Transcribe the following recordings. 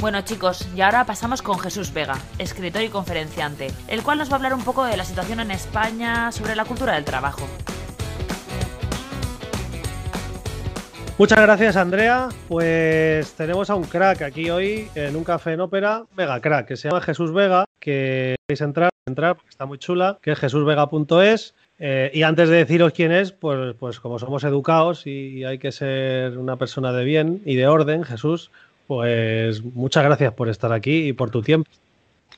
Bueno chicos, y ahora pasamos con Jesús Vega, escritor y conferenciante, el cual nos va a hablar un poco de la situación en España sobre la cultura del trabajo. Muchas gracias, Andrea. Pues tenemos a un crack aquí hoy en un café en ópera, mega crack, que se llama Jesús Vega, que podéis entrar, entrar porque está muy chula, que es jesusvega.es. Eh, y antes de deciros quién es, pues, pues como somos educados y hay que ser una persona de bien y de orden, Jesús, pues muchas gracias por estar aquí y por tu tiempo.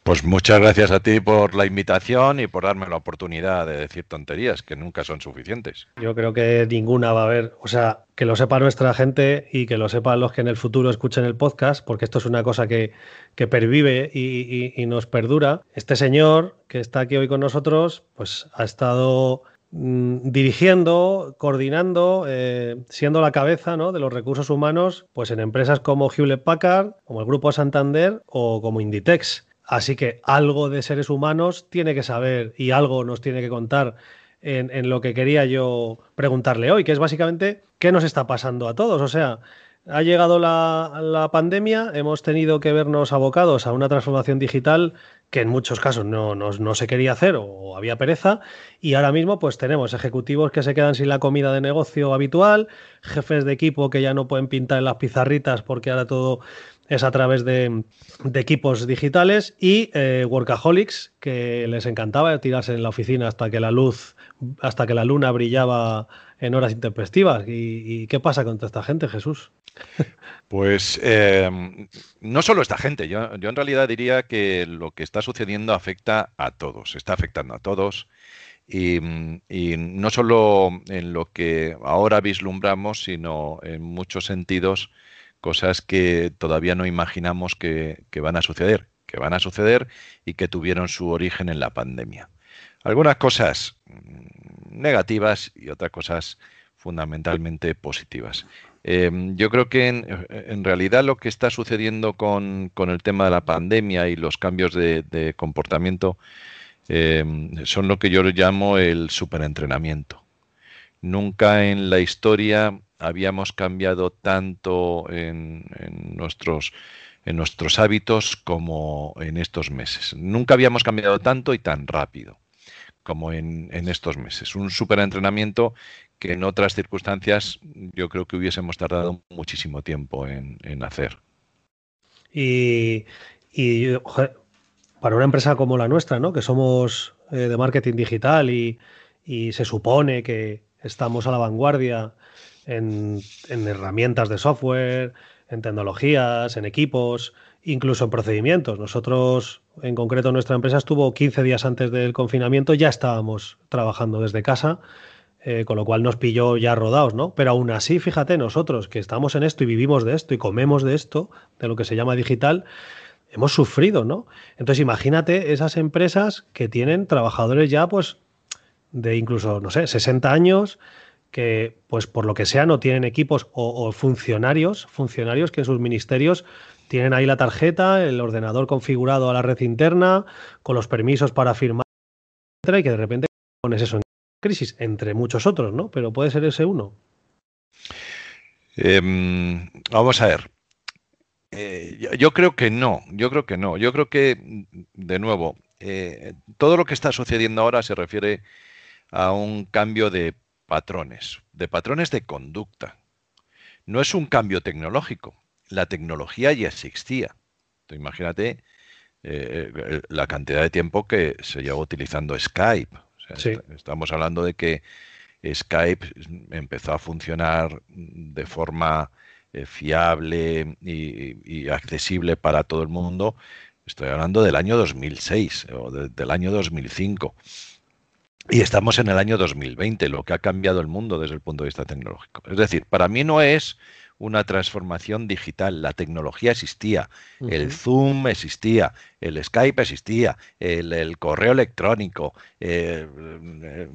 Pues muchas gracias a ti por la invitación y por darme la oportunidad de decir tonterías, que nunca son suficientes. Yo creo que ninguna va a haber, o sea, que lo sepa nuestra gente y que lo sepan los que en el futuro escuchen el podcast, porque esto es una cosa que, pervive y, nos perdura. Este señor que está aquí hoy con nosotros, pues ha estado dirigiendo, coordinando, eh, siendo la cabeza ¿no? de los recursos humanos, pues en empresas como Hewlett Packard, como el Grupo Santander o como Inditex. Así que algo de seres humanos tiene que saber y algo nos tiene que contar en, lo que quería yo preguntarle hoy, que es básicamente qué nos está pasando a todos. O sea, ha llegado la, pandemia, hemos tenido que vernos abocados a una transformación digital que en muchos casos no, no, se quería hacer o había pereza, y ahora mismo pues tenemos ejecutivos que se quedan sin la comida de negocio habitual, jefes de equipo que ya no pueden pintar en las pizarritas porque ahora todo es a través de, equipos digitales y eh, workaholics que les encantaba tirarse en la oficina hasta que la luz, hasta que la luna brillaba en horas intempestivas. ¿Y, qué pasa con esta gente, Jesús? Pues eh, no solo esta gente, yo, en realidad diría que lo que está sucediendo afecta a todos, está afectando a todos. Y, no solo en lo que ahora vislumbramos, sino en muchos sentidos cosas que todavía no imaginamos que, van a suceder, que van a suceder y que tuvieron su origen en la pandemia. Algunas cosas negativas y otras cosas fundamentalmente positivas. Em, yo creo que en, realidad lo que está sucediendo con, el tema de la pandemia y los cambios de, comportamiento em, son lo que yo llamo el superentrenamiento. Nunca en la historia habíamos cambiado tanto en, nuestros en nuestros hábitos como en estos meses. Nunca habíamos cambiado tanto y tan rápido como en, estos meses. Un superentrenamiento que en otras circunstancias yo creo que hubiésemos tardado muchísimo tiempo en, hacer. Y, para una empresa como la nuestra, ¿no? que somos eh, de marketing digital y, y se supone que estamos a la vanguardia en, herramientas de software, en tecnologías, en equipos, incluso en procedimientos. Nosotros, en concreto, nuestra empresa estuvo 15 días antes del confinamiento, ya estábamos trabajando desde casa, eh, con lo cual nos pilló ya rodados, ¿no? Pero aún así, fíjate, nosotros que estamos en esto y vivimos de esto y comemos de esto, de lo que se llama digital, hemos sufrido, ¿no? Entonces, imagínate esas empresas que tienen trabajadores ya, pues, de incluso, no sé, 60 años, que, pues por lo que sea, no tienen equipos o, funcionarios, funcionarios que en sus ministerios tienen ahí la tarjeta, el ordenador configurado a la red interna, con los permisos para firmar, etcétera, y que de repente pones eso en crisis, entre muchos otros, ¿no? Pero puede ser ese uno. Em, vamos a ver. Eh, yo, creo que no, yo creo que no. Yo creo que, de nuevo, eh, todo lo que está sucediendo ahora se refiere a un cambio de patrones, de patrones de conducta. No es un cambio tecnológico. La tecnología ya existía. imagínate eh, la cantidad de tiempo que se lleva utilizando Skype. Estamos hablando de que Skype empezó a funcionar de forma eh, fiable y, accesible para todo el mundo. Estoy hablando del año 2006 o del año 2005. Y estamos en el año 2020, lo que ha cambiado el mundo desde el punto de vista tecnológico. Es decir, para mí no es una transformación digital. La tecnología existía, el Zoom existía, el Skype existía, el, correo electrónico, eh, eh,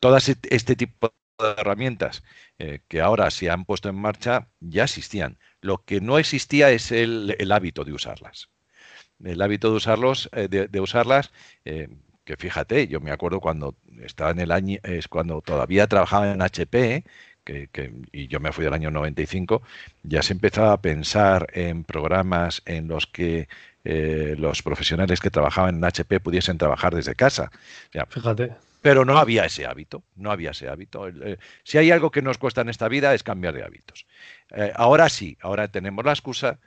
todas este tipo de herramientas eh, que ahora se han puesto en marcha ya existían. Lo que no existía es el, hábito de usarlas. El hábito de usarlos, de, usarlas, que fíjate, yo me acuerdo cuando estaba en el año, es cuando todavía trabajaba en HP, que, y yo me fui del año 95, ya se empezaba a pensar en programas en los que eh, los profesionales que trabajaban en HP pudiesen trabajar desde casa. Fíjate. Pero no había ese hábito, no había ese hábito. Eh, si hay algo que nos cuesta en esta vida es cambiar de hábitos. Eh, ahora sí, ahora tenemos la excusa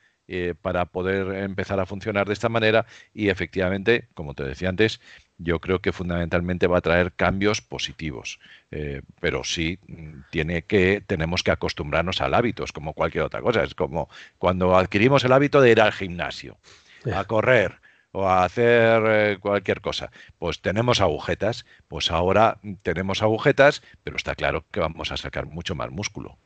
para poder empezar a funcionar de esta manera y efectivamente, como te decía antes, yo creo que fundamentalmente va a traer cambios positivos, pero sí mm, tiene que tenemos que acostumbrarnos al hábito, es como cualquier otra cosa, es como cuando adquirimos el hábito de ir al gimnasio a correr o a hacer eh, cualquier cosa. Pues tenemos agujetas, pues ahora tenemos agujetas, pero está claro que vamos a sacar mucho más músculo.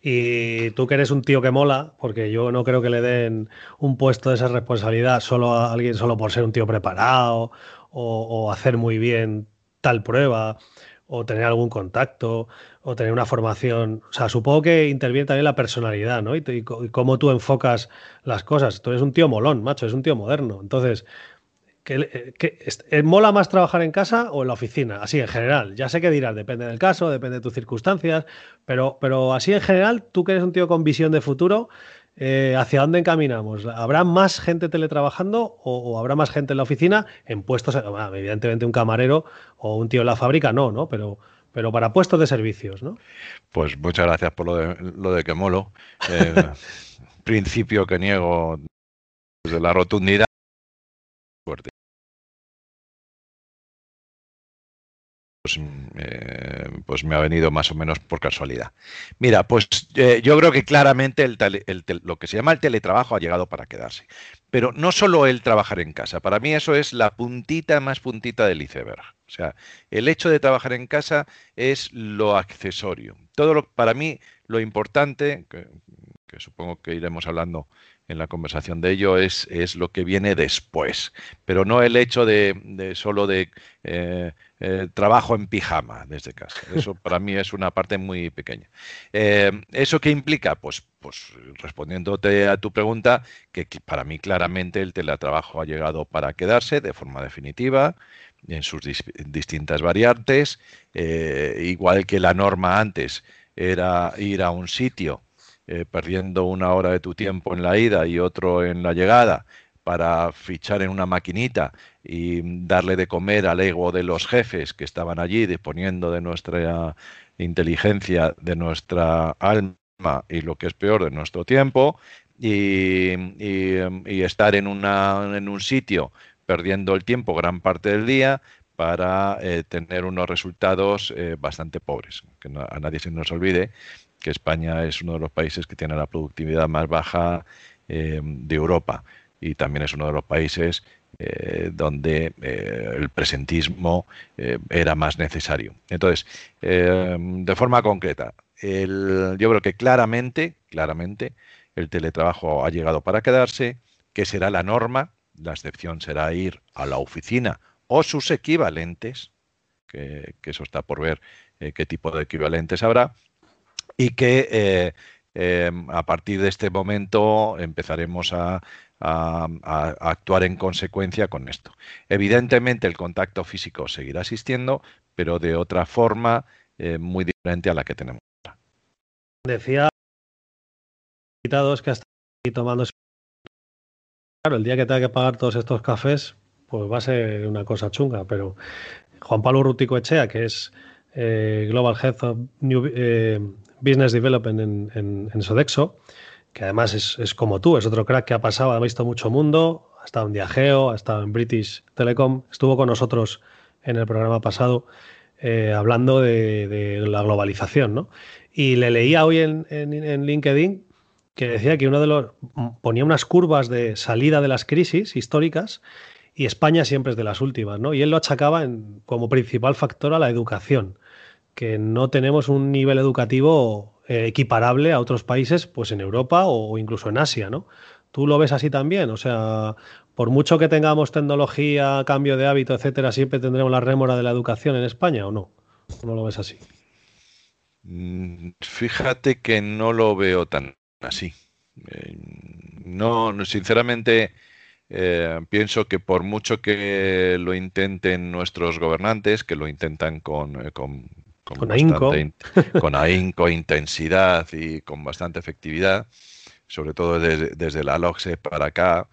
Y tú que eres un tío que mola, porque yo no creo que le den un puesto de esa responsabilidad solo a alguien solo por ser un tío preparado o, hacer muy bien tal prueba o tener algún contacto o tener una formación. O sea, supongo que interviene también la personalidad, ¿no? Y, cómo tú enfocas las cosas. Tú eres un tío molón, macho, eres un tío moderno. Entonces, ¿qué, qué, mola más trabajar en casa o en la oficina? Así en general. Ya sé que dirás, depende del caso, depende de tus circunstancias, pero, pero así en general, tú que eres un tío con visión de futuro, eh, ¿hacia dónde encaminamos? ¿Habrá más gente teletrabajando o, habrá más gente en la oficina en puestos, evidentemente un camarero o un tío en la fábrica? No, ¿no? Pero, pero para puestos de servicios, ¿no? Pues muchas gracias por lo de, lo de que molo. Eh, principio que niego desde la rotundidad. Pues, eh, pues, me ha venido más o menos por casualidad. Mira, pues eh, yo creo que claramente lo que se llama el teletrabajo ha llegado para quedarse. Pero no solo el trabajar en casa, para mí eso es la puntita más puntita del iceberg. O sea, el hecho de trabajar en casa es lo accesorio. Todo lo, para mí lo importante, que, supongo que iremos hablando en la conversación de ello, es, es, lo que viene después, pero no el hecho de, solo de eh, eh, trabajo en pijama desde casa. Eso para mí es una parte muy pequeña. Eh, ¿Eso qué implica? Pues, pues respondiéndote a tu pregunta, que para mí claramente el teletrabajo ha llegado para quedarse de forma definitiva en sus distintas variantes, igual que la norma antes era ir a un sitio eh, perdiendo una hora de tu tiempo en la ida y otro en la llegada para fichar en una maquinita y darle de comer al ego de los jefes que estaban allí disponiendo de nuestra inteligencia, de nuestra alma y lo que es peor, de nuestro tiempo, y, estar en, una, en un sitio perdiendo el tiempo gran parte del día para eh, tener unos resultados eh, bastante pobres. Que a nadie se nos olvide que España es uno de los países que tiene la productividad más baja eh, de Europa. Y también es uno de los países donde el presentismo era más necesario. Entonces, de forma concreta, yo creo que claramente, claramente, el teletrabajo ha llegado para quedarse, que será la norma, la excepción será ir a la oficina o sus equivalentes, que, eso está por ver eh, qué tipo de equivalentes habrá, y que eh, em, a partir de este momento empezaremos a, actuar en consecuencia con esto. Evidentemente el contacto físico seguirá existiendo, pero de otra forma eh, muy diferente a la que tenemos ahora. Decía invitados que hasta tomando Claro, el día que tenga que pagar todos estos cafés, pues va a ser una cosa chunga, pero Juan Pablo Rutico Echea, que es eh, Global Head of New eh, Business Development en, Sodexo, que además es, como tú, es otro crack que ha pasado, ha visto mucho mundo, ha estado en Diageo, ha estado en British Telecom, estuvo con nosotros en el programa pasado eh, hablando de, la globalización, ¿no? Y le leía hoy en, en LinkedIn que decía que uno de los ponía unas curvas de salida de las crisis históricas y España siempre es de las últimas, ¿no? Y él lo achacaba en, como principal factor a la educación, que no tenemos un nivel educativo eh, equiparable a otros países, pues en Europa o, incluso en Asia, ¿no? ¿Tú lo ves así también? O sea, por mucho que tengamos tecnología, cambio de hábito, etcétera, siempre tendremos la rémora de la educación en España o no? ¿O no lo ves así? Mm, fíjate que no lo veo tan así. Eh, no, sinceramente, eh, pienso que por mucho que lo intenten nuestros gobernantes, que lo intentan con con, ahínco. con ahínco, intensidad y con bastante efectividad, sobre todo desde, la LOCSE para acá.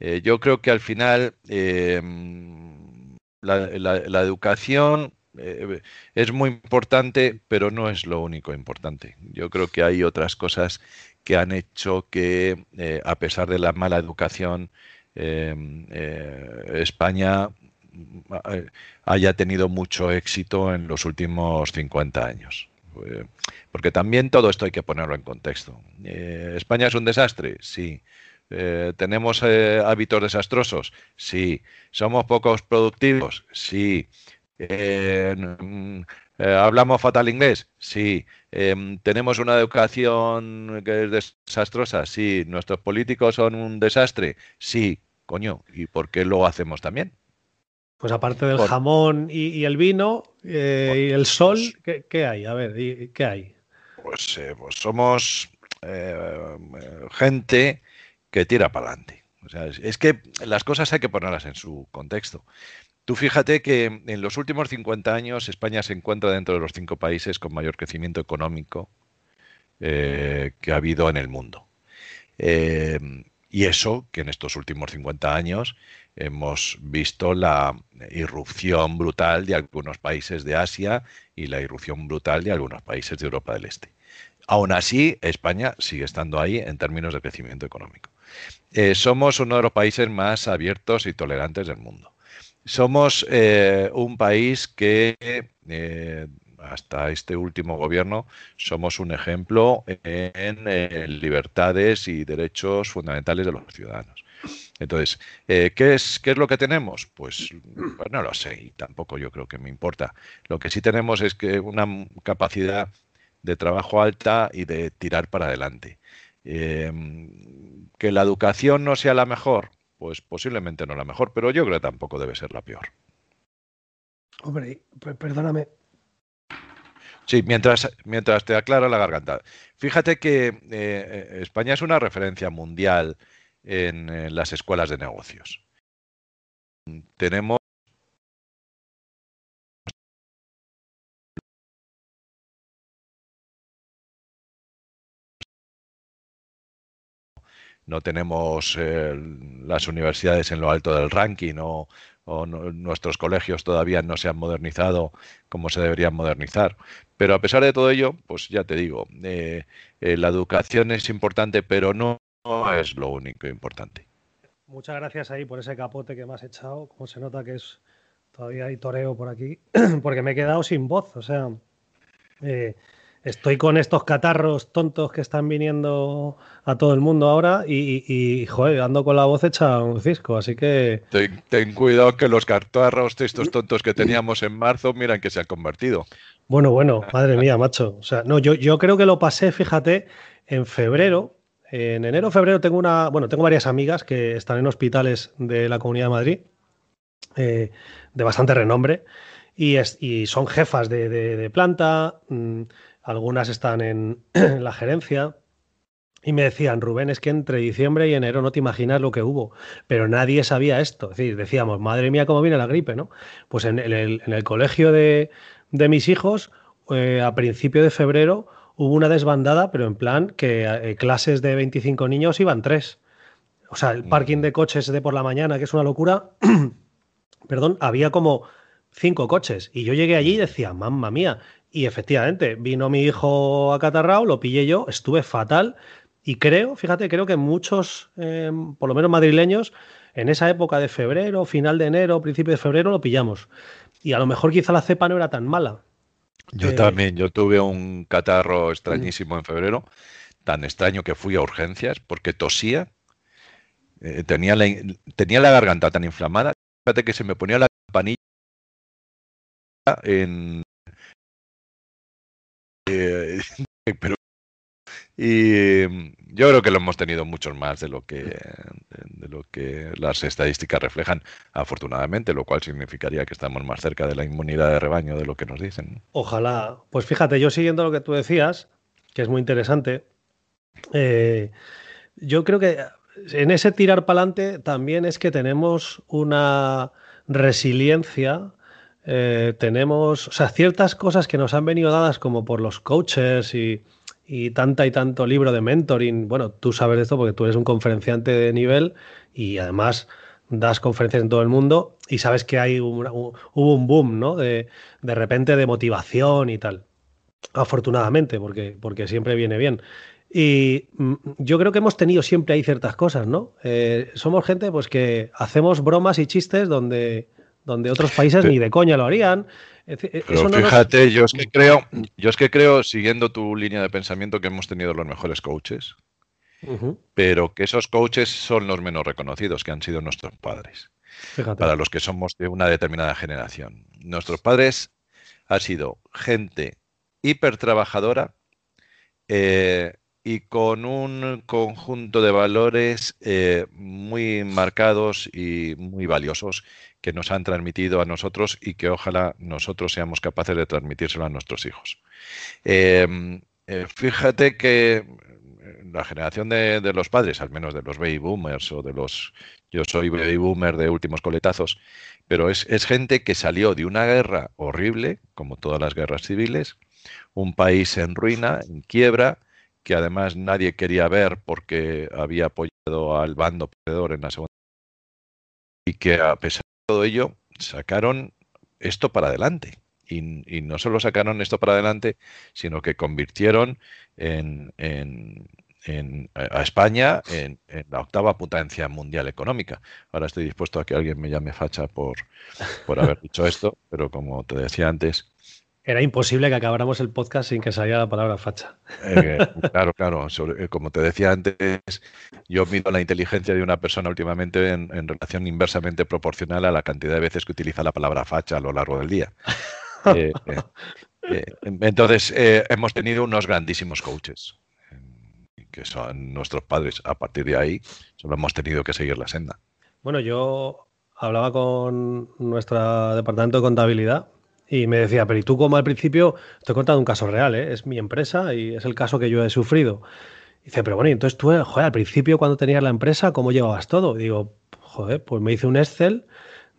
Eh, yo creo que al final em, la, educación eh, es muy importante, pero no es lo único importante. Yo creo que hay otras cosas que han hecho que, eh, a pesar de la mala educación, em, España haya tenido mucho éxito en los últimos 50 años. Eh, porque también todo esto hay que ponerlo en contexto. Eh, ¿España es un desastre? Sí. Eh, ¿Tenemos hábitos desastrosos? Sí. ¿Somos pocos productivos? Sí. ¿Hablamos fatal inglés? Sí. ¿Tenemos una educación que es desastrosa? Sí. ¿Nuestros políticos son un desastre? Sí. Coño, ¿y por qué lo hacemos también? Pues aparte del jamón y, el vino eh, y el sol, ¿qué, hay? A ver, ¿qué hay? Pues, eh, pues somos eh, gente que tira para adelante. O sea, es, que las cosas hay que ponerlas en su contexto. Tú fíjate que en los últimos 50 años España se encuentra dentro de los cinco países con mayor crecimiento económico que ha habido en el mundo. y eso que en estos últimos 50 años hemos visto la irrupción brutal de algunos países de Asia y la irrupción brutal de algunos países de Europa del Este. Aún así, España sigue estando ahí en términos de crecimiento económico. Eh, somos uno de los países más abiertos y tolerantes del mundo. Somos eh, un país que eh, hasta este último gobierno somos un ejemplo en libertades y derechos fundamentales de los ciudadanos. Entonces, eh, ¿qué, es, ¿qué es lo que tenemos? Pues, pues, no lo sé y tampoco yo creo que me importa. Lo que sí tenemos es que una capacidad de trabajo alta y de tirar para adelante. Em, que la educación no sea la mejor, pues posiblemente no la mejor, pero yo creo que tampoco debe ser la peor. Hombre, perdóname. Sí, mientras, mientras te aclara la garganta. Fíjate que eh, eh, España es una referencia mundial en, las escuelas de negocios. Tenemos no tenemos eh, las universidades en lo alto del ranking o, nuestros colegios todavía no se han modernizado como se deberían modernizar. Pero a pesar de todo ello, pues ya te digo, eh, eh, la educación es importante, pero no no es lo único importante. Muchas gracias ahí por ese capote que me has echado. Como se nota que es todavía hay toreo por aquí, porque me he quedado sin voz. O sea, eh, estoy con estos catarros tontos que están viniendo a todo el mundo ahora y, joder, ando con la voz hecha un cisco, así que... Ten, cuidado que los catarros estos tontos que teníamos en marzo, miran que se han convertido. Bueno, bueno, madre mía, macho. O sea, no, yo, yo creo que lo pasé, fíjate, en febrero, en enero, febrero tengo una, bueno, tengo varias amigas que están en hospitales de la Comunidad de Madrid, eh, de bastante renombre, y, son jefas de, planta, mm, algunas están en, la gerencia, y me decían, Rubén, es que entre diciembre y enero no te imaginas lo que hubo, pero nadie sabía esto. Es decir, decíamos, madre mía, cómo viene la gripe, ¿no? Pues en, el, colegio de, mis hijos, eh, a principio de febrero, hubo una desbandada, pero en plan que eh, clases de 25 niños iban tres. O sea, el parking de coches de por la mañana, que es una locura, perdón, había como cinco coches. Y yo llegué allí y decía, mamma mía. Y efectivamente, vino mi hijo acatarrado, lo pillé yo, estuve fatal. Y creo, fíjate, creo que muchos, em, por lo menos madrileños, en esa época de febrero, final de enero, principio de febrero, lo pillamos. Y a lo mejor quizá la cepa no era tan mala. Yo eh, también, yo tuve un catarro extrañísimo en febrero, tan extraño que fui a urgencias porque tosía, eh, tenía, la, tenía la garganta tan inflamada, fíjate que se me ponía la campanilla en... Eh, pero y mm, yo creo que lo hemos tenido muchos más de lo que de lo que las estadísticas reflejan, afortunadamente, lo cual significaría que estamos más cerca de la inmunidad de rebaño de lo que nos dicen. Ojalá. Pues fíjate, yo siguiendo lo que tú decías, que es muy interesante, eh, yo creo que en ese tirar para adelante también es que tenemos una resiliencia eh, tenemos, o sea, ciertas cosas que nos han venido dadas como por los coaches y, y tanta y tanto libro de mentoring. Bueno, tú sabes esto porque tú eres un conferenciante de nivel y además das conferencias en todo el mundo y sabes que hay un, hubo un boom, ¿no? De, de repente de motivación y tal. Afortunadamente, porque, porque siempre viene bien. Y mm, yo creo que hemos tenido siempre ahí ciertas cosas, ¿no? Eh, somos gente pues que hacemos bromas y chistes donde, donde otros países ni de coña lo harían. Pero fíjate, yo es que creo, yo es que creo, siguiendo tu línea de pensamiento, que hemos tenido los mejores coaches, pero que esos coaches son los menos reconocidos, que han sido nuestros padres. Para los que somos de una determinada generación. Nuestros padres han sido gente hiper trabajadora eh, y con un conjunto de valores eh, muy marcados y muy valiosos que nos han transmitido a nosotros y que ojalá nosotros seamos capaces de transmitírselo a nuestros hijos. Em, eh, fíjate que la generación de, los padres, al menos de los baby boomers o de los... Yo soy baby boomer de últimos coletazos, pero es gente que salió de una guerra horrible, como todas las guerras civiles, un país en ruina, en quiebra, que además nadie quería ver porque había apoyado al bando perdedor en la segunda y que a pesar todo ello, sacaron esto para adelante. Y, no solo sacaron esto para adelante, sino que convirtieron en, a España en, la octava potencia mundial económica. Ahora estoy dispuesto a que alguien me llame facha por, por haber dicho esto, pero como te decía antes, era imposible que acabáramos el podcast sin que saliera la palabra facha. Eh, claro, claro. Eh, como te decía antes, yo mido la inteligencia de una persona últimamente en, relación inversamente proporcional a la cantidad de veces que utiliza la palabra facha a lo largo del día. Eh, entonces, hemos tenido unos grandísimos coaches, que son nuestros padres. A partir de ahí, solo hemos tenido que seguir la senda. Bueno, yo hablaba con nuestro departamento de contabilidad y me decía, pero ¿y tú como al principio? Estoy contando un caso real, ¿eh? es mi empresa y es el caso que yo he sufrido. dice, pero bueno, entonces tú, joder, al principio cuando tenías la empresa, ¿cómo llevabas todo? digo, joder, pues me hice un Excel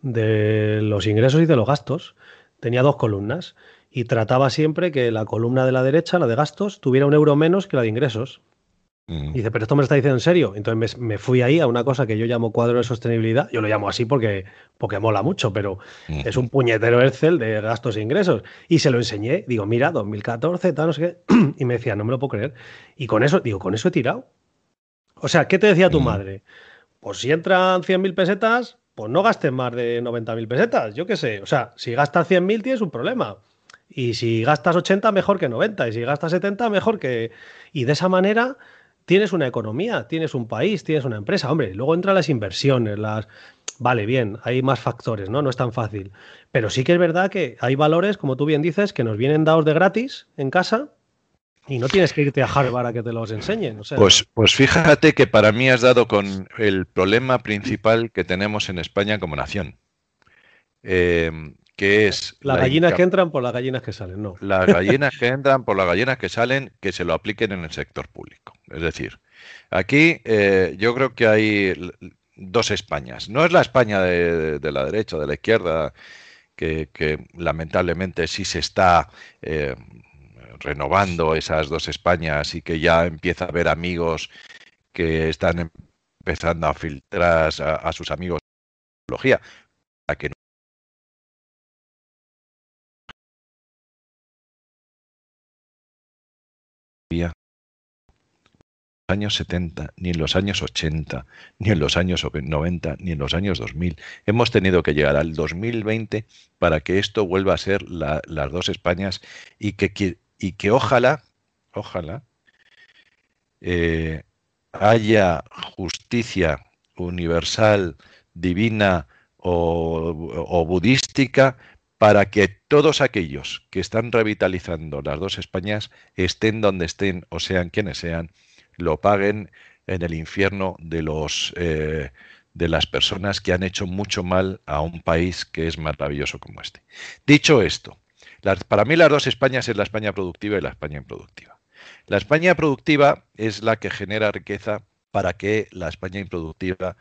de los ingresos y de los gastos. Tenía dos columnas y trataba siempre que la columna de la derecha, la de gastos, tuviera un euro menos que la de ingresos. Mm. dice, pero esto me lo está diciendo en serio. Entonces me, fui ahí a una cosa que yo llamo cuadro de sostenibilidad. Yo lo llamo así porque, porque mola mucho, pero es un puñetero Excel de gastos e ingresos. Y se lo enseñé. Digo, mira, 2014, tal, no sé qué. Y me decía, no me lo puedo creer. Y con eso, digo, con eso he tirado. O sea, ¿qué te decía tu mm. madre? Pues si entran 100.000 pesetas, pues no gastes más de 90.000 pesetas. Yo qué sé. O sea, si gastas 100.000 tienes un problema. Y si gastas 80, mejor que 90. Y si gastas 70, mejor que... Y de esa manera tienes una economía, tienes un país, tienes una empresa. Hombre, luego entran las inversiones, las... Vale, bien, hay más factores, ¿no? No es tan fácil. Pero sí que es verdad que hay valores, como tú bien dices, que nos vienen dados de gratis en casa y no tienes que irte a Harvard a que te los enseñen. pues, pues fíjate que para mí has dado con el problema principal que tenemos en España como nación. Eh, que es... Las gallinas que entran por las gallinas que salen, no. Las gallinas que entran por las gallinas que salen, que se lo apliquen en el sector público. Es decir, aquí eh, yo creo que hay dos Españas. No es la España de, la derecha o de la izquierda, que, lamentablemente sí se está eh, renovando esas dos Españas y que ya empieza a haber amigos que están empezando a filtrar a, sus amigos años 70, ni en los años 80, ni en los años 90, ni en los años 2000. Hemos tenido que llegar al 2020 para que esto vuelva a ser las dos Españas y que, y que ojalá, ojalá, eh, haya justicia universal, divina o budística para que todos aquellos que están revitalizando las dos Españas estén donde estén o sean quienes sean lo paguen en el infierno de los eh, de las personas que han hecho mucho mal a un país que es maravilloso como este. Dicho esto, para mí las dos Españas es la España productiva y la España improductiva. La España productiva es la que genera riqueza para que la España improductiva.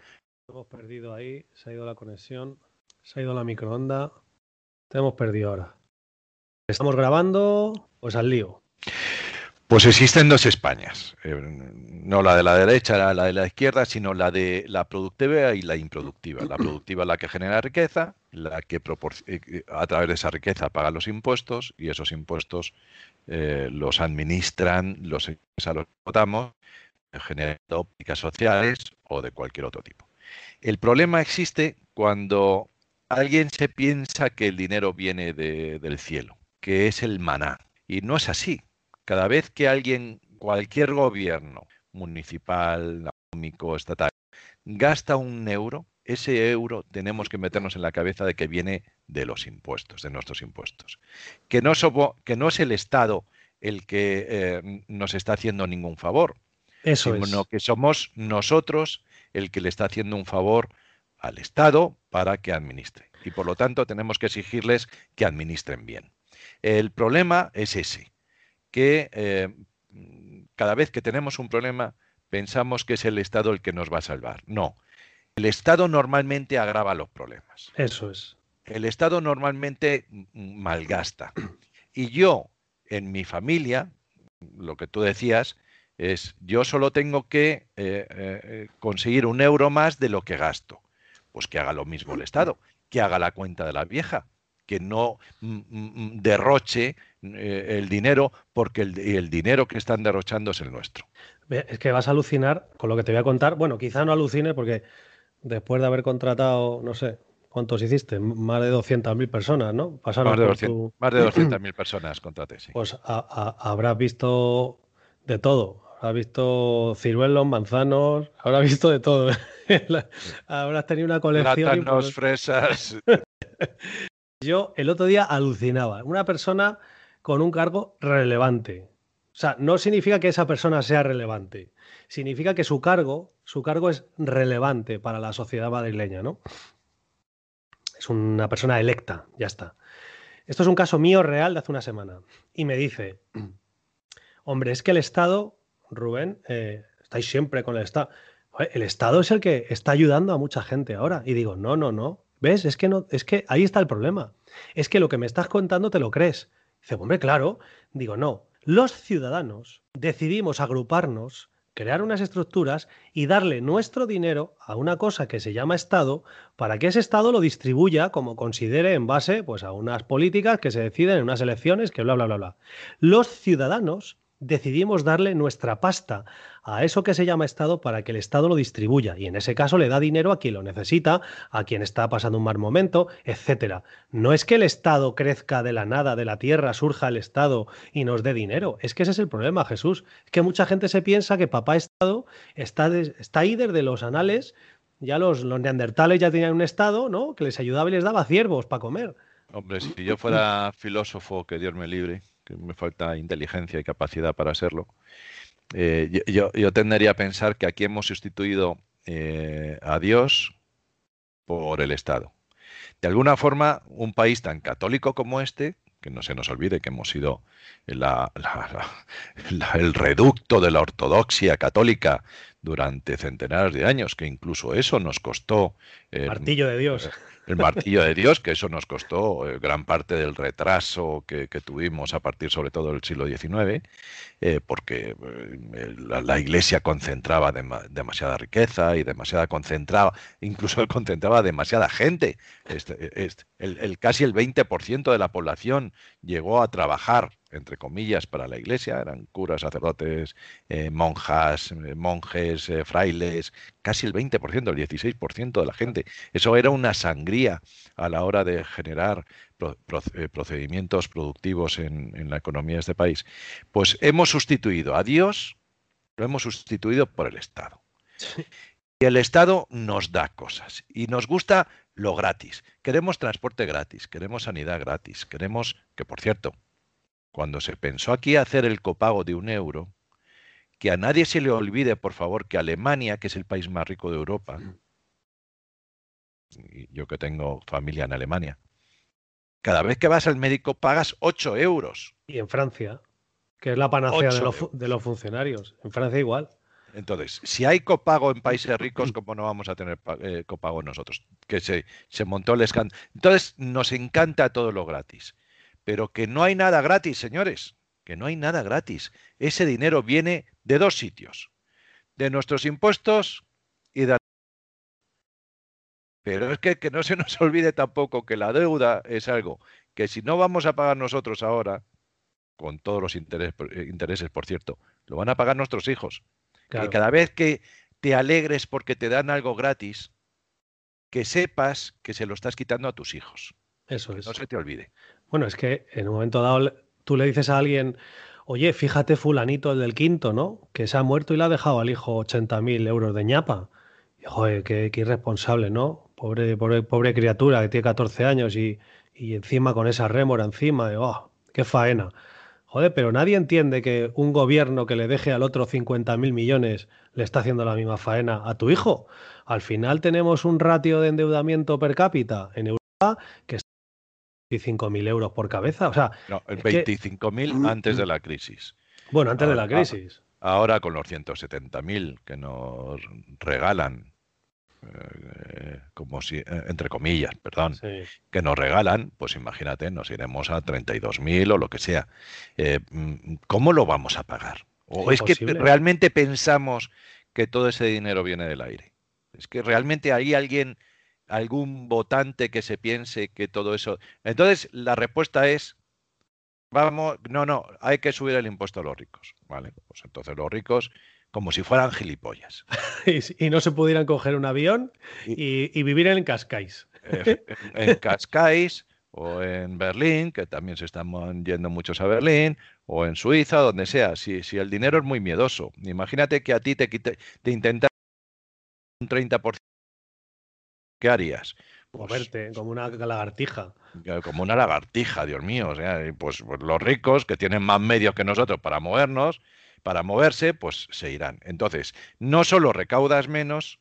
Hemos perdido ahí, se ha ido la conexión, se ha ido la microonda. Te hemos perdido ahora. Estamos grabando, pues al lío. Pues existen dos Españas, eh, no la de la derecha, la de la izquierda, sino la de la productiva y la improductiva. La productiva es la que genera riqueza, la que eh, a través de esa riqueza paga los impuestos y esos impuestos eh, los administran los los votamos, generando políticas sociales o de cualquier otro tipo. El problema existe cuando alguien se piensa que el dinero viene del cielo, que es el maná. Y no es así. Cada vez que alguien, cualquier gobierno, municipal, autonómico, estatal, gasta un euro, ese euro tenemos que meternos en la cabeza de que viene de los impuestos, de nuestros impuestos. Que no, que no es el Estado el que eh, nos está haciendo ningún favor, Eso sino que somos nosotros el que le está haciendo un favor al Estado para que administre. Y por lo tanto tenemos que exigirles que administren bien. El problema es ese, que eh, cada vez que tenemos un problema pensamos que es el Estado el que nos va a salvar. No, el Estado normalmente agrava los problemas. Eso es. El Estado normalmente malgasta. Y yo, en mi familia, lo que tú decías, es yo solo tengo que eh, eh, conseguir un euro más de lo que gasto pues que haga lo mismo el Estado, que haga la cuenta de la vieja, que no mm, mm, mm, derroche eh, el dinero porque el, dinero que están derrochando es el nuestro. Es que vas a alucinar con lo que te voy a contar. Bueno, quizá no alucine porque después de haber contratado, no sé, ¿cuántos hiciste? Más de 200.000 personas, ¿no? Pasaron más de 200.000 personas contraté, sí. Pues habrás visto de todo ha visto ciruelos, manzanos, habrá visto de todo. Habrás tenido una colección. Plátanos, fresas. Yo el otro día alucinaba. Una persona con un cargo relevante. O sea, no significa que esa persona sea relevante. Significa que su cargo, su cargo es relevante para la sociedad madrileña, ¿no? Es una persona electa, ya está. Esto es un caso mío real de hace una semana. Y me dice, hombre, es que el Estado Rubén, eh, estáis siempre con el Estado. El Estado es el que está ayudando a mucha gente ahora. Y digo, no, no, no. ¿Ves? Es que no, es que ahí está el problema. Es que lo que me estás contando te lo crees. Dice, hombre, claro. Digo, no. Los ciudadanos decidimos agruparnos, crear unas estructuras y darle nuestro dinero a una cosa que se llama Estado para que ese Estado lo distribuya como considere en base pues, a unas políticas que se deciden en unas elecciones, que bla, bla, bla, bla. Los ciudadanos decidimos darle nuestra pasta a eso que se llama Estado para que el Estado lo distribuya y en ese caso le da dinero a quien lo necesita, a quien está pasando un mal momento, etcétera. No es que el Estado crezca de la nada, de la tierra, surja el Estado y nos dé dinero. Es que ese es el problema, Jesús. Es que mucha gente se piensa que papá Estado está, está ahí desde los anales. Ya los, los neandertales ya tenían un Estado, ¿no? Que les ayudaba y les daba ciervos para comer. Hombre, si yo fuera filósofo, que Dios me libre, que me falta inteligencia y capacidad para serlo, eh, yo, tendería a pensar que aquí hemos sustituido eh, a Dios por el Estado. De alguna forma, un país tan católico como este, que no se nos olvide que hemos sido el reducto de la ortodoxia católica durante centenares de años, que incluso eso nos costó... El martillo de Dios. El martillo de Dios, que eso nos costó eh, gran parte del retraso que, tuvimos a partir sobre todo del siglo XIX, eh, porque eh, la, Iglesia concentraba demasiada riqueza y demasiada concentraba, incluso concentraba demasiada gente. Este, este, el, casi el 20% de la población llegó a trabajar entre comillas, para la iglesia, eran curas, sacerdotes, eh, monjas, eh, monjes, eh, frailes, casi el 20%, el 16% de la gente. Eso era una sangría a la hora de generar procedimientos productivos en, en la economía de este país. Pues hemos sustituido a Dios, lo hemos sustituido por el Estado. Y el Estado nos da cosas y nos gusta lo gratis. Queremos transporte gratis, queremos sanidad gratis, queremos, que por cierto, cuando se pensó aquí hacer el copago de un euro, que a nadie se le olvide, por favor, que Alemania, que es el país más rico de Europa, yo que tengo familia en Alemania, cada vez que vas al médico pagas 8 euros. Y en Francia, que es la panacea de los, funcionarios, en Francia igual. Entonces, si hay copago en países ricos, ¿cómo no vamos a tener eh, copago nosotros? Que se, se montó el escándalo. Entonces, nos encanta todo lo gratis. Pero que no hay nada gratis, señores. Que no hay nada gratis. Ese dinero viene de dos sitios. De nuestros impuestos y de... Pero es que, que no se nos olvide tampoco que la deuda es algo que si no vamos a pagar nosotros ahora, con todos los intereses, eh, intereses por cierto, lo van a pagar nuestros hijos. Que cada vez que te alegres porque te dan algo gratis, que sepas que se lo estás quitando a tus hijos. Eso es. No se te olvide. Bueno, es que en un momento dado tú le dices a alguien, oye, fíjate fulanito el del quinto, ¿no? Que se ha muerto y le ha dejado al hijo 80.000 euros de ñapa. Y, joder, qué, irresponsable, ¿no? Pobre, pobre, pobre, criatura que tiene 14 años y, y encima con esa rémora encima, y, oh, qué faena. Joder, pero nadie entiende que un gobierno que le deje al otro 50.000 millones le está haciendo la misma faena a tu hijo. Al final tenemos un ratio de endeudamiento per cápita en Europa que es 25.000 euros por cabeza. O sea, no, 25.000 antes de la crisis. Bueno, antes de la crisis. Ahora con los 170.000 que nos regalan eh, como si, eh, entre comillas, perdón, que nos regalan, pues imagínate, nos iremos a 32.000 o lo que sea. Eh, mm, ¿Cómo lo vamos a pagar? ¿O es que realmente pensamos que todo ese dinero viene del aire? Es que realmente hay alguien, algún votante que se piense que todo eso... Entonces, la respuesta es, vamos, no, no, hay que subir el impuesto a los ricos. Vale, pues entonces los ricos como si fueran gilipollas. y, no se pudieran coger un avión y, vivir en Cascais. en, Cascais o en Berlín, que también se están yendo muchos a Berlín, o en Suiza, donde sea. Si, si el dinero es muy miedoso, imagínate que a ti te, te intentan un 30%. ¿Qué harías? Pues, Moverte como una lagartija. Como una lagartija, Dios mío. O sea, pues, pues los ricos que tienen más medios que nosotros para movernos, para moverse, pues se irán. Entonces, no solo recaudas menos,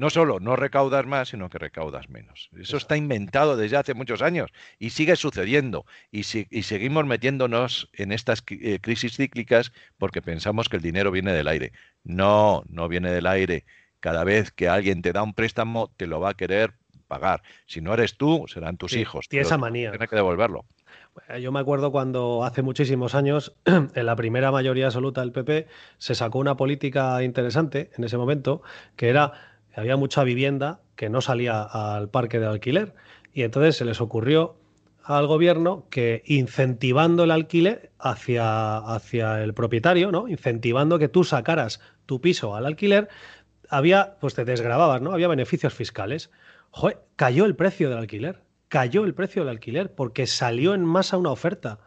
no solo no recaudas más, sino que recaudas menos. Eso está inventado desde hace muchos años y sigue sucediendo. Y, seguimos metiéndonos en estas eh, crisis cíclicas porque pensamos que el dinero viene del aire. No, no viene del aire. Cada vez que alguien te da un préstamo, te lo va a querer pagar. Si no eres tú, serán tus hijos. Tiene esa manía. Tienes que devolverlo. Yo me acuerdo cuando hace muchísimos años, en la primera mayoría absoluta del PP, se sacó una política interesante en ese momento, que era que había mucha vivienda que no salía al parque de alquiler. Y entonces se les ocurrió al gobierno que incentivando el alquiler hacia, hacia el propietario, ¿no? Incentivando que tú sacaras tu piso al alquiler, había, pues te desgrababas, ¿no? Había beneficios fiscales. Joder, cayó el precio del alquiler cayó el precio del alquiler porque salió en masa una oferta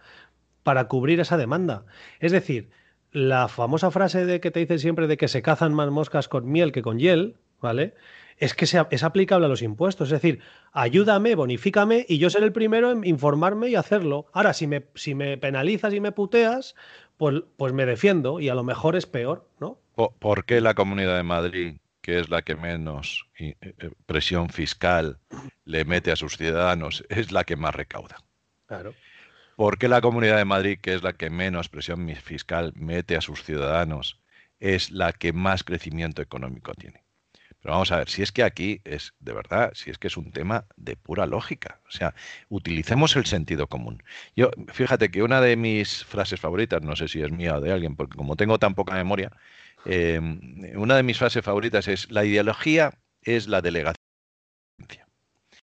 para cubrir esa demanda. Es decir, la famosa frase de que te dicen siempre de que se cazan más moscas con miel que con hiel, ¿vale? Es que es aplicable a los impuestos. Es decir, ayúdame, bonifícame y yo seré el primero en informarme y hacerlo. Ahora, si me, si me penalizas y me puteas, pues, pues me defiendo y a lo mejor es peor, ¿no? ¿Por qué la Comunidad de Madrid que es la que menos eh, eh, presión fiscal le mete a sus ciudadanos, es la que más recauda. Claro. ¿Por qué la Comunidad de Madrid, que es la que menos presión fiscal mete a sus ciudadanos, es la que más crecimiento económico tiene? Pero vamos a ver, si es que aquí es, de verdad, si es que es un tema de pura lógica. O sea, utilicemos el sentido común. Yo, fíjate que una de mis frases favoritas, no sé si es mía o de alguien, porque como tengo tan poca memoria, Em, una de mis frases favoritas es, la ideología es la delegación.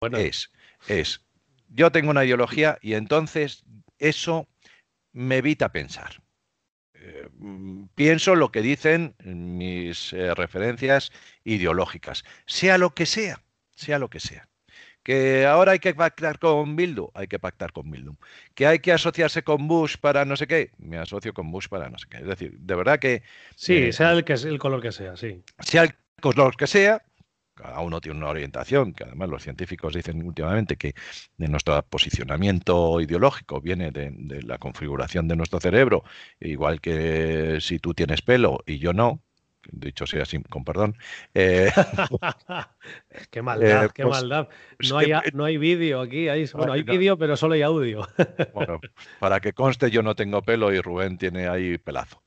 Bueno. Es, es, yo tengo una ideología y entonces eso me evita pensar. Eh, pienso lo que dicen mis eh, referencias ideológicas, sea lo que sea, sea lo que sea. Que ahora hay que pactar con Bildu, hay que pactar con Bildu. Que hay que asociarse con Bush para no sé qué, me asocio con Bush para no sé qué. Es decir, de verdad que... Sí, eh, sea el, que, el color que sea, sí. Sea el color que sea, cada uno tiene una orientación, que además los científicos dicen últimamente que de nuestro posicionamiento ideológico viene de, de, la configuración de nuestro cerebro, igual que si tú tienes pelo y yo no, dicho sea así, con perdón. Eh, qué maldad, eh, qué pues, maldad. No hay, no hay vídeo aquí, hay, bueno, hay vídeo, pero solo hay audio. bueno, para que conste, yo no tengo pelo y Rubén tiene ahí pelazo.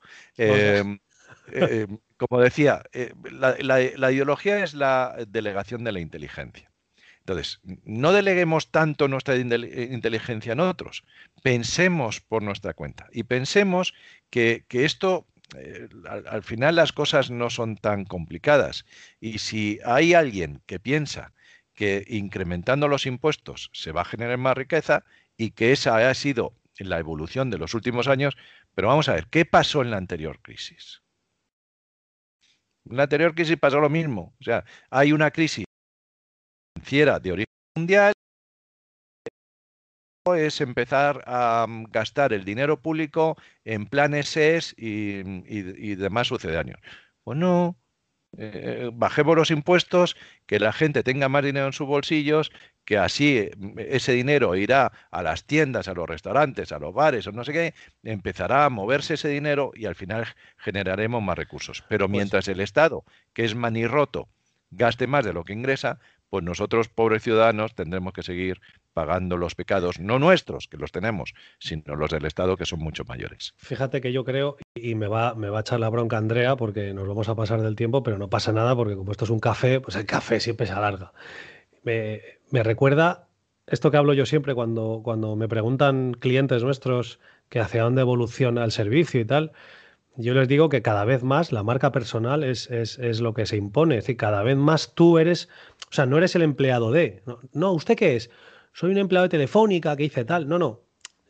Eh, como decía, eh, la, ideología es la delegación de la inteligencia. Entonces, no deleguemos tanto nuestra inteligencia en otros, pensemos por nuestra cuenta y pensemos que, esto, eh, al, final las cosas no son tan complicadas. Y si hay alguien que piensa que incrementando los impuestos se va a generar más riqueza y que esa ha sido la evolución de los últimos años, pero vamos a ver, ¿qué pasó en la anterior crisis? En la anterior crisis pasó lo mismo. O sea, hay una crisis financiera de origen mundial es empezar a mm, gastar el dinero público en planes SES y, y demás sucedáneos. Pues no, eh, bajemos los impuestos, que la gente tenga más dinero en sus bolsillos, que así eh, ese dinero irá a las tiendas, a los restaurantes, a los bares o no sé qué, empezará a moverse ese dinero y al final generaremos más recursos. Pero pues mientras el Estado, que es manirroto, gaste más de lo que ingresa, pues nosotros, pobres ciudadanos, tendremos que seguir pagando los pecados, no nuestros, que los tenemos, sino los del Estado, que son mucho mayores. Fíjate que yo creo, y me va, me va a echar la bronca Andrea, porque nos vamos a pasar del tiempo, pero no pasa nada, porque como esto es un café, pues el café siempre se alarga. Me, me recuerda esto que hablo yo siempre cuando, cuando me preguntan clientes nuestros que hacia dónde evoluciona el servicio y tal. Yo les digo que cada vez más la marca personal es, es, es, lo que se impone. Es decir, cada vez más tú eres, o sea, no eres el empleado de. No, ¿usted qué es? Soy un empleado de Telefónica que hice tal. No, no.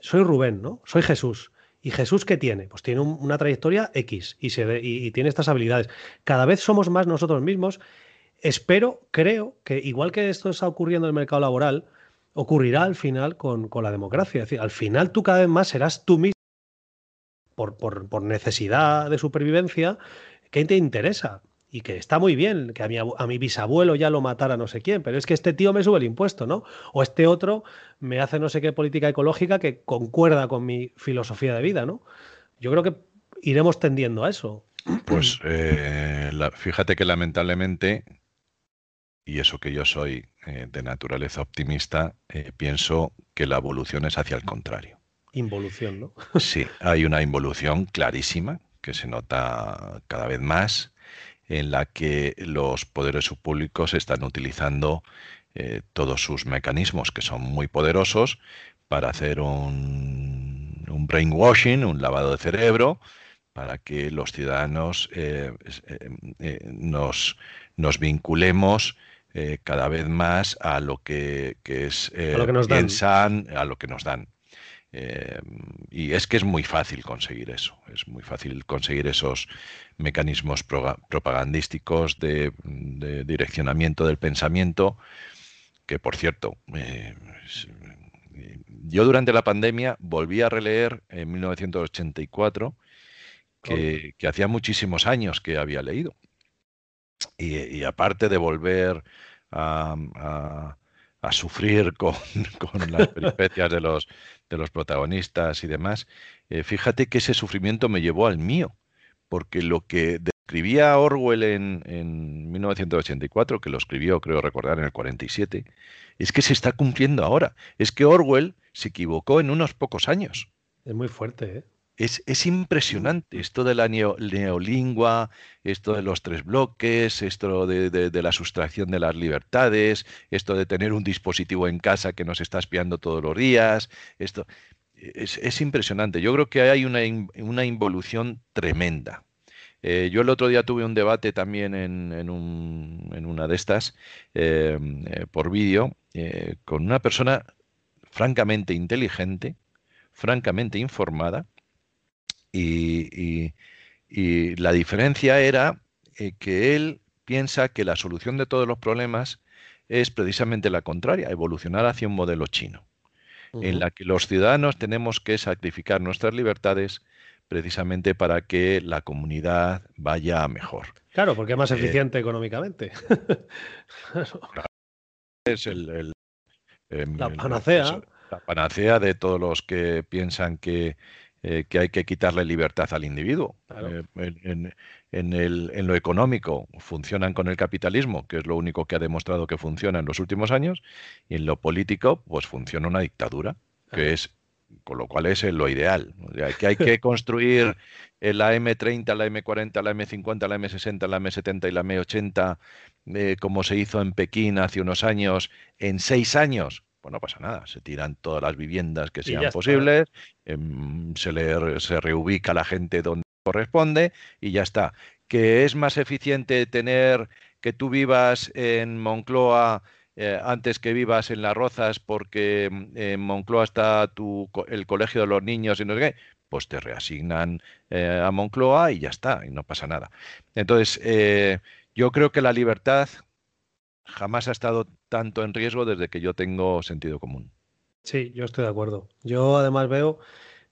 Soy Rubén, ¿no? Soy Jesús. ¿Y Jesús qué tiene? Pues tiene una trayectoria X y, se y, tiene estas habilidades. Cada vez somos más nosotros mismos. Espero, creo que igual que esto está ocurriendo en el mercado laboral, ocurrirá al final con, con la democracia. Es decir, al final tú cada vez más serás tú mismo por, necesidad de supervivencia, ¿qué te interesa? Y que está muy bien, que a mi, a mi bisabuelo ya lo matara no sé quién, pero es que este tío me sube el impuesto, ¿no? O este otro me hace no sé qué política ecológica que concuerda con mi filosofía de vida, ¿no? Yo creo que iremos tendiendo a eso. Pues eh, fíjate que lamentablemente, y eso que yo soy eh, de naturaleza optimista, eh, pienso que la evolución es hacia el contrario. Involución, ¿no? Sí, hay una involución clarísima que se nota cada vez más en la que los poderes públicos están utilizando eh, todos sus mecanismos que son muy poderosos para hacer un, brainwashing, un lavado de cerebro, para que los ciudadanos eh, eh, nos, nos, vinculemos cada vez más a lo que, es a lo que nos piensan, a lo que nos dan. Eh, y es que es muy fácil conseguir eso, es muy fácil conseguir esos mecanismos propagandísticos de, direccionamiento del pensamiento, que por cierto, eh, yo durante la pandemia volví a releer en 1984, que, hacía muchísimos años que había leído. Y, aparte de volver a, sufrir con, con las peripecias de los, de los protagonistas y demás, eh, fíjate que ese sufrimiento me llevó al mío, porque lo que describía Orwell en, en 1984, que lo escribió, creo recordar, en el 47, es que se está cumpliendo ahora. Es que Orwell se equivocó en unos pocos años. Es muy fuerte, ¿eh? Es, impresionante esto de la neolingua, esto de los tres bloques, esto de, la sustracción de las libertades, esto de tener un dispositivo en casa que nos está espiando todos los días. Esto es, impresionante. Yo creo que hay una, involución tremenda. Eh, yo el otro día tuve un debate también en, una de estas em, eh, por vídeo eh, con una persona francamente inteligente, francamente informada, y, la diferencia era eh, que él piensa que la solución de todos los problemas es precisamente la contraria, evolucionar hacia un modelo chino, en la que los ciudadanos tenemos que sacrificar nuestras libertades precisamente para que la comunidad vaya mejor. Claro, porque es más eh, eficiente económicamente. es el, em, la panacea. la panacea de todos los que piensan que eh, que hay que quitarle libertad al individuo. Eh, en, lo económico funcionan con el capitalismo, que es lo único que ha demostrado que funciona en los últimos años, y en lo político, pues funciona una dictadura, que es con lo cual es lo ideal. que hay que construir la M30, la M40, la M50, la M60, la M70 y la M80, eh, como se hizo en Pekín hace unos años, en seis años. Pues no pasa nada, se tiran todas las viviendas que sean posibles, em, se, le, se reubica la gente donde corresponde y ya está. Que es más eficiente tener que tú vivas en Moncloa eh, antes que vivas en Las Rozas porque mm, en Moncloa está tu, el colegio de los niños y no sé qué, pues te reasignan eh, a Moncloa y ya está, y no pasa nada. Entonces, eh, yo creo que la libertad jamás ha estado tanto en riesgo desde que yo tengo sentido común. Sí, yo estoy de acuerdo. Yo además veo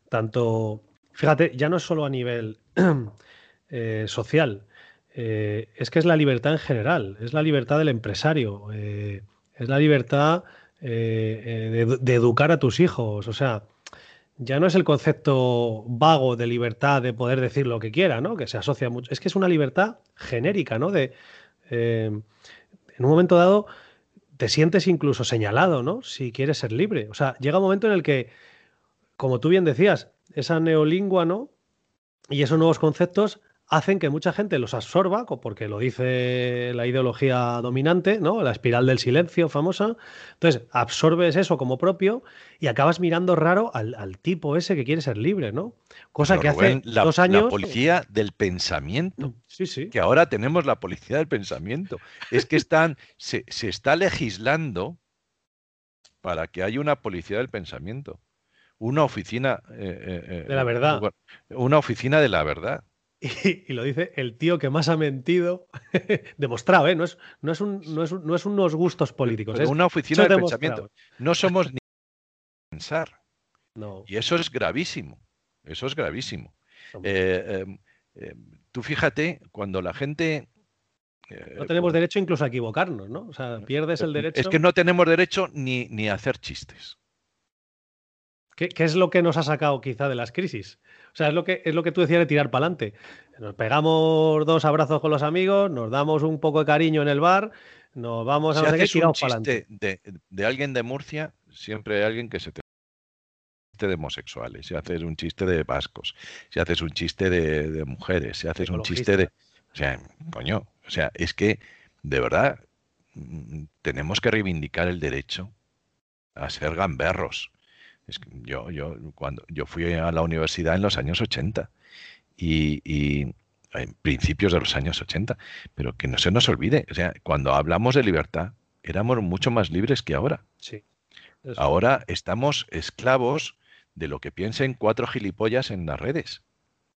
tanto, fíjate, ya no es solo a nivel eh, social, es que es la libertad en general, es la libertad del empresario, es la libertad de, educar a tus hijos, o sea, ya no es el concepto vago de libertad de poder decir lo que quiera, ¿no? Que se asocia mucho. Es que es una libertad genérica, ¿no? De eh, en un momento dado te sientes incluso señalado, ¿no? Si quieres ser libre. O sea, llega un momento en el que, como tú bien decías, esa neolingua, ¿no? Y esos nuevos conceptos hacen que mucha gente los absorba, porque lo dice la ideología dominante, ¿no? La espiral del silencio famosa. Entonces, absorbes eso como propio y acabas mirando raro al, tipo ese que quiere ser libre, ¿no? Cosa que hace dos años. La policía del pensamiento. Mm, sí, sí. Que ahora tenemos la policía del pensamiento. Es que están, se, está legislando para que haya una policía del pensamiento. Una oficina. Eh, eh, eh, de la verdad. Una oficina de la verdad. Y, lo dice el tío que más ha mentido, demostrado, ¿eh? No es, no es, un, no es, no es unos gustos políticos. Es una oficina de pensamiento. No somos ni pensar. No. Y eso es gravísimo. Eso es gravísimo. Eh, em, em, tú fíjate, cuando la gente. Eh, no tenemos derecho incluso a equivocarnos, ¿no? O sea, pierdes el derecho. Es que no tenemos derecho ni, ni a hacer chistes. ¿Qué, ¿Qué, es lo que nos ha sacado quizá de las crisis? O sea, es lo que, es lo que tú decías de tirar para adelante. Nos pegamos dos abrazos con los amigos, nos damos un poco de cariño en el bar, nos vamos a si haces un chiste de, de, alguien de Murcia, siempre hay alguien que se te de homosexuales, si haces un chiste de vascos, si haces un chiste de, mujeres, si haces un chiste de... O sea, coño, o sea, es que de verdad mm, tenemos que reivindicar el derecho a ser gamberros yo, yo, cuando, yo fui a la universidad en los años 80 y, en principios de los años 80, pero que no se nos olvide, o sea, cuando hablamos de libertad, éramos mucho más libres que ahora. Sí. Ahora estamos esclavos de lo que piensen cuatro gilipollas en las redes.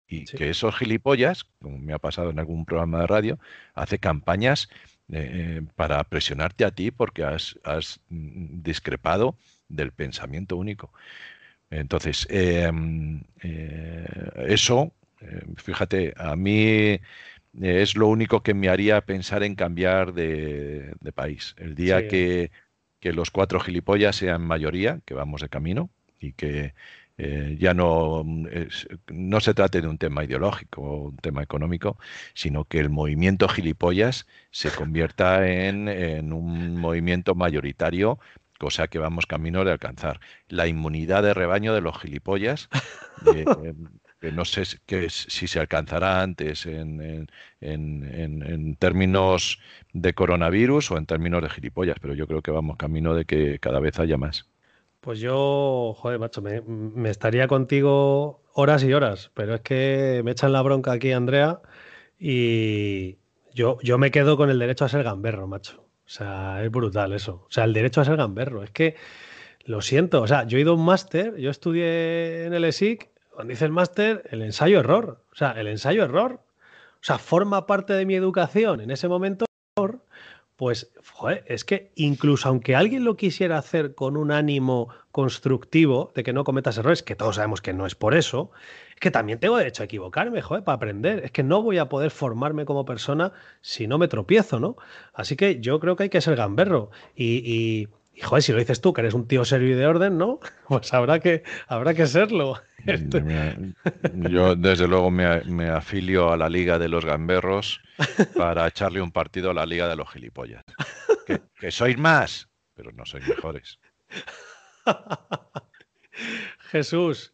Y que esos gilipollas, como me ha pasado en algún programa de radio, hace campañas eh, para presionarte a ti porque has, has mm, discrepado del pensamiento único. Entonces, em, eh, eso, eh, fíjate, a mí es lo único que me haría pensar en cambiar de, país. El día que, los cuatro gilipollas sean mayoría, que vamos de camino, y que eh, ya no, no se trate de un tema ideológico o un tema económico, sino que el movimiento gilipollas se convierta en, en un movimiento mayoritario cosa que vamos camino de alcanzar. La inmunidad de rebaño de los gilipollas, eh, que no sé que, si se alcanzará antes en, términos de coronavirus o en términos de gilipollas, pero yo creo que vamos camino de que cada vez haya más. Pues yo, joder, macho, me, me estaría contigo horas y horas, pero es que me echan la bronca aquí, Andrea, y yo, yo me quedo con el derecho a ser gamberro, macho. O sea, es brutal eso. O sea, el derecho a ser gamberro. Es que, lo siento, o sea, yo he ido a un máster, yo estudié en el ESIC, cuando hice el máster, el ensayo-error. O sea, el ensayo-error. O sea, forma parte de mi educación en ese momento, pues, joder, es que incluso aunque alguien lo quisiera hacer con un ánimo constructivo de que no cometas errores, que todos sabemos que no es por eso, que también tengo derecho a equivocarme, joder, para aprender. Es que no voy a poder formarme como persona si no me tropiezo, ¿no? Así que yo creo que hay que ser gamberro. Y, y, joder, si lo dices tú, que eres un tío serio y de orden, ¿no? Pues habrá que, habrá que serlo. Yo, desde luego, me, afilio a la Liga de los Gamberros para echarle un partido a la Liga de los Gilipollas. Que, que sois más, pero no sois mejores. Jesús,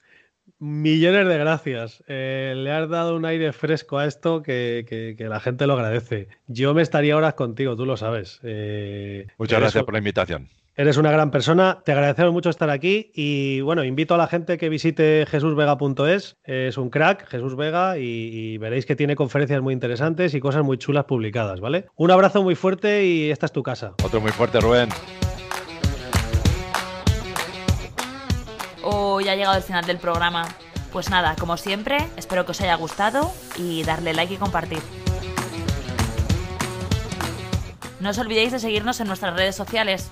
millones de gracias. Eh, le has dado un aire fresco a esto que, la gente lo agradece. Yo me estaría horas contigo, tú lo sabes. Eh, Muchas gracias por la invitación. Eres una gran persona, te agradecemos mucho estar aquí y bueno, invito a la gente que visite jesusvega.es, es un crack, Jesús Vega, y, veréis que tiene conferencias muy interesantes y cosas muy chulas publicadas, ¿vale? Un abrazo muy fuerte y esta es tu casa. Otro muy fuerte, Rubén. Hoy ha llegado el final del programa. Pues nada, como siempre, espero que os haya gustado y darle like y compartir. No os olvidéis de seguirnos en nuestras redes sociales.